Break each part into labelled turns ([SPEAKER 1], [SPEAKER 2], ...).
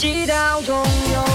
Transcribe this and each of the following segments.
[SPEAKER 1] 祈祷拥有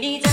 [SPEAKER 1] It's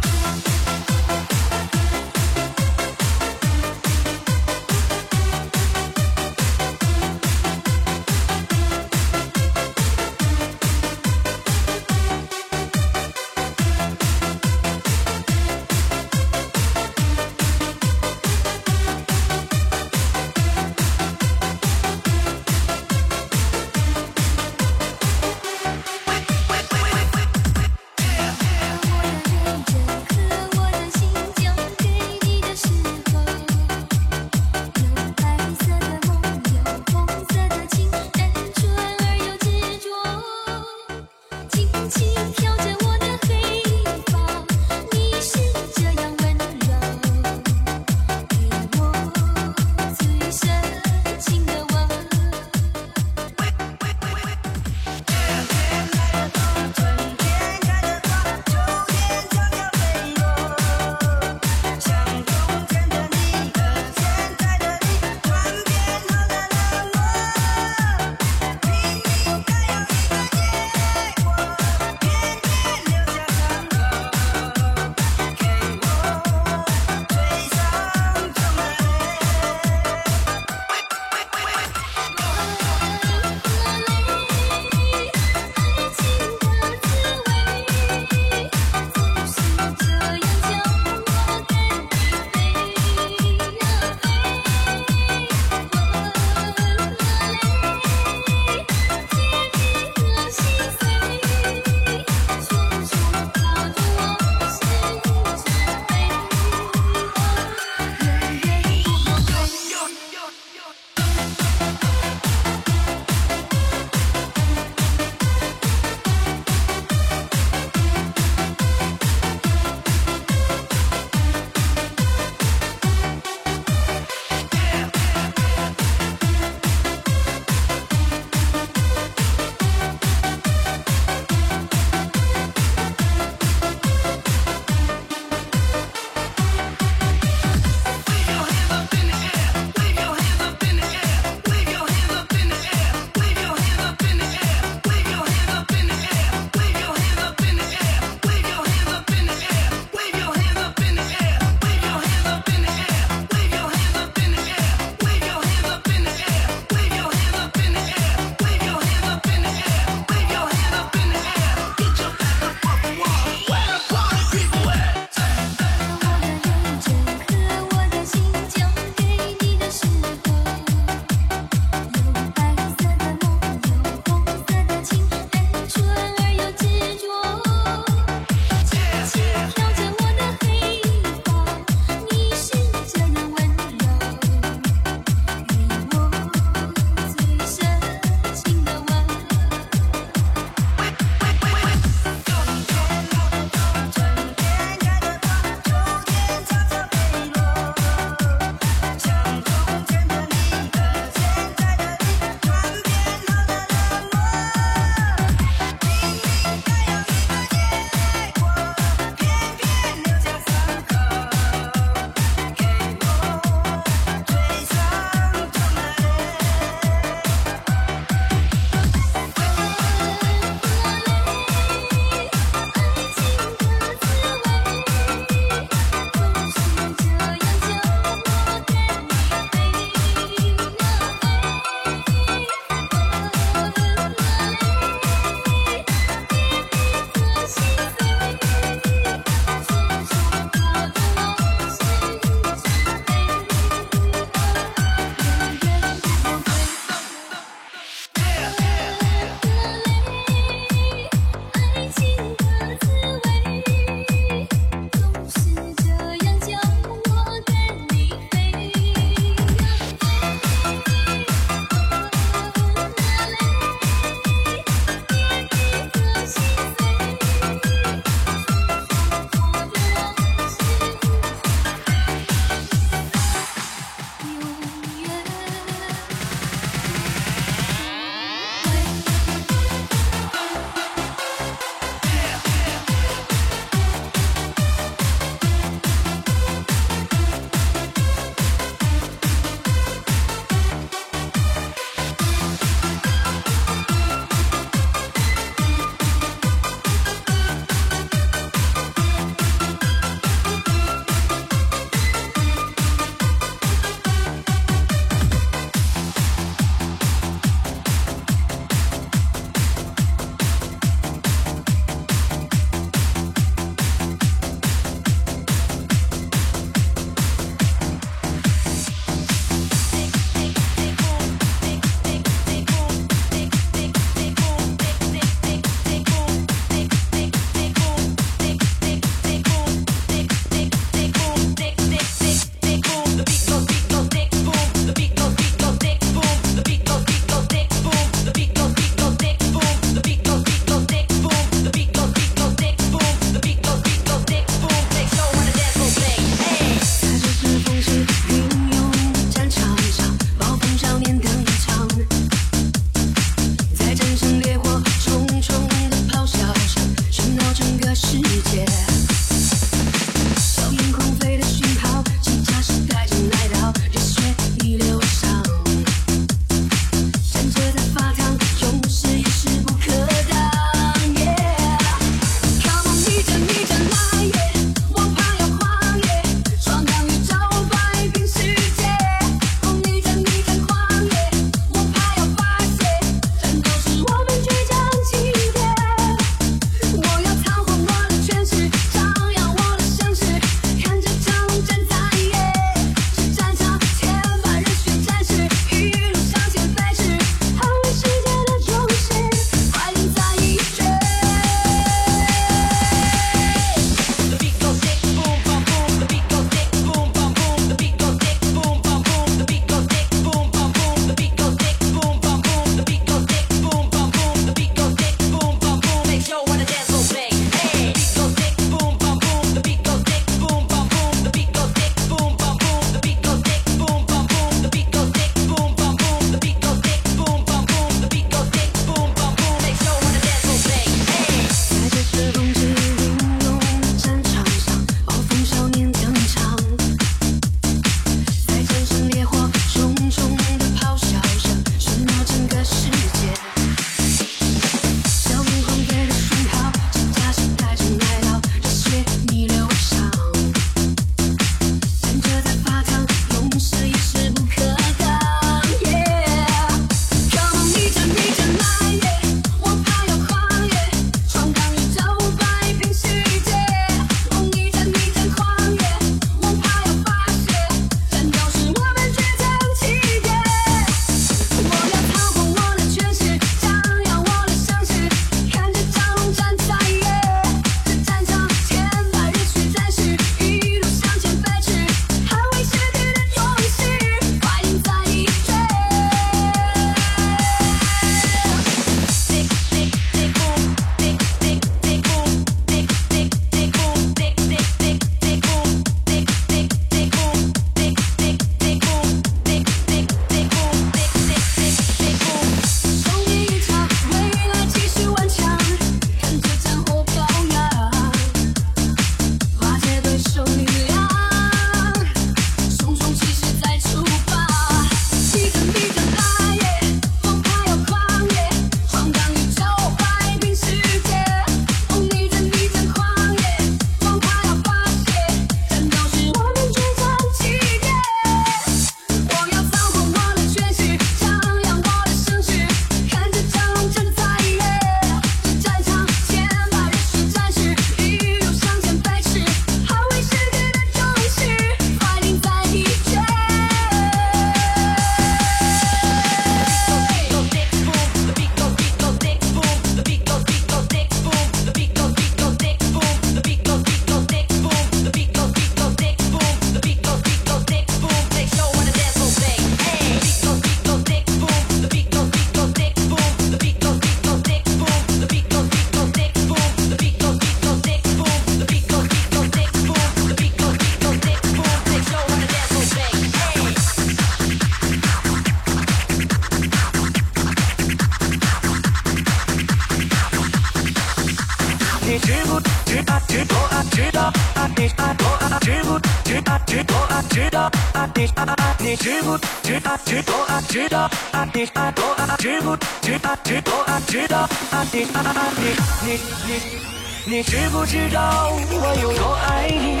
[SPEAKER 1] 知啊知道啊知道啊你啊多啊知不知啊知道啊知道啊你
[SPEAKER 2] 啊啊你
[SPEAKER 3] 知不
[SPEAKER 4] 知啊知不啊知道啊你啊多啊知不知啊知道啊知道啊你啊啊你你你你知不知道我有多爱你？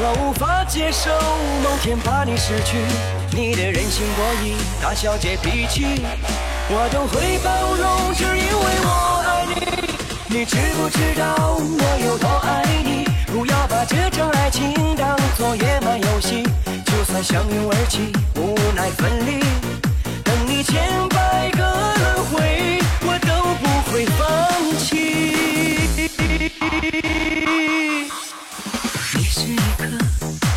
[SPEAKER 4] 我无法接受某天把你失去，你的任性我瘾，大小姐脾气，我都会包容，只因为我。你。知不知道我有多爱你？不要把这场爱情当作野蛮游戏，就算相拥而泣，无奈分离，等你千百个轮回，我都不会放弃。你是一颗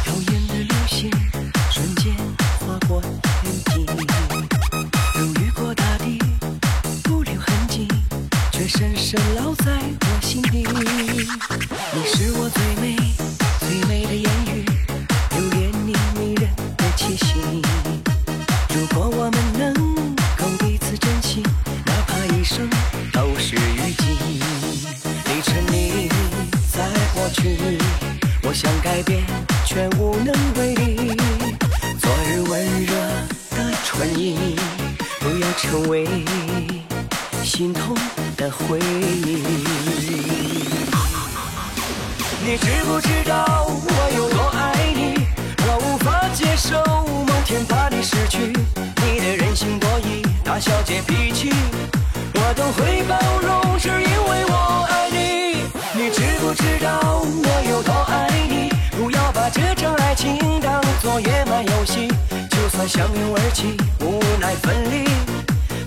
[SPEAKER 4] 耀眼的流星，瞬间划过天际，如雨过大地，不留痕迹，却深深烙在。你是我最美你知不知道我有多爱你？我无法接受某天把你失去，你的任性多疑，大小姐脾气，我都会包容，只因为我爱你。你知不知道我有多爱你？不要把这场爱情当作野蛮游戏，就算相拥而泣，无奈分离，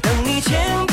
[SPEAKER 4] 等你千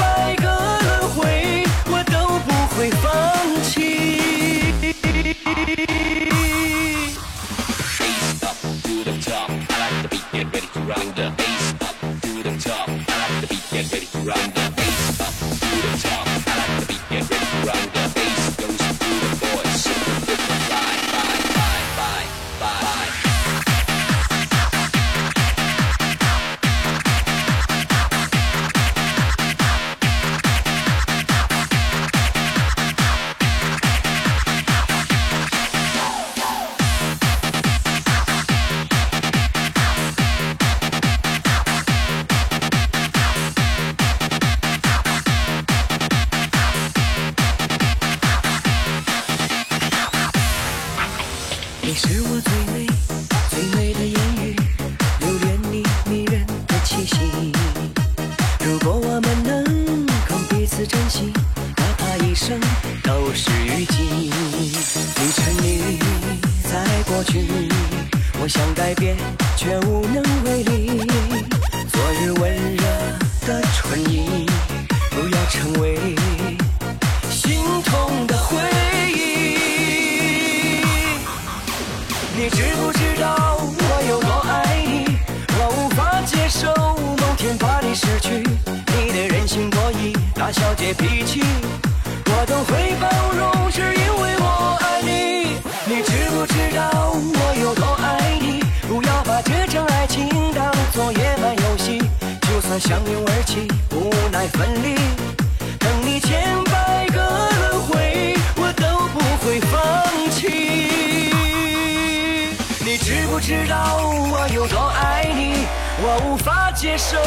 [SPEAKER 4] 知道我有多爱你？我无法接受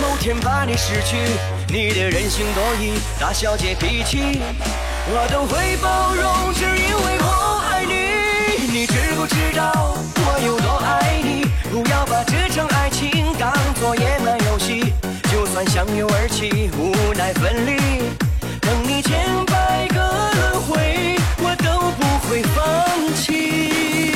[SPEAKER 4] 某天把你失去，你的任性多疑，大小姐脾气，我都会包容，只因为我爱你。你知不知道我有多爱你？不要把这场爱情当作野蛮游戏，就算相拥而泣，无奈分离，等你千百个轮回，我都不会放弃。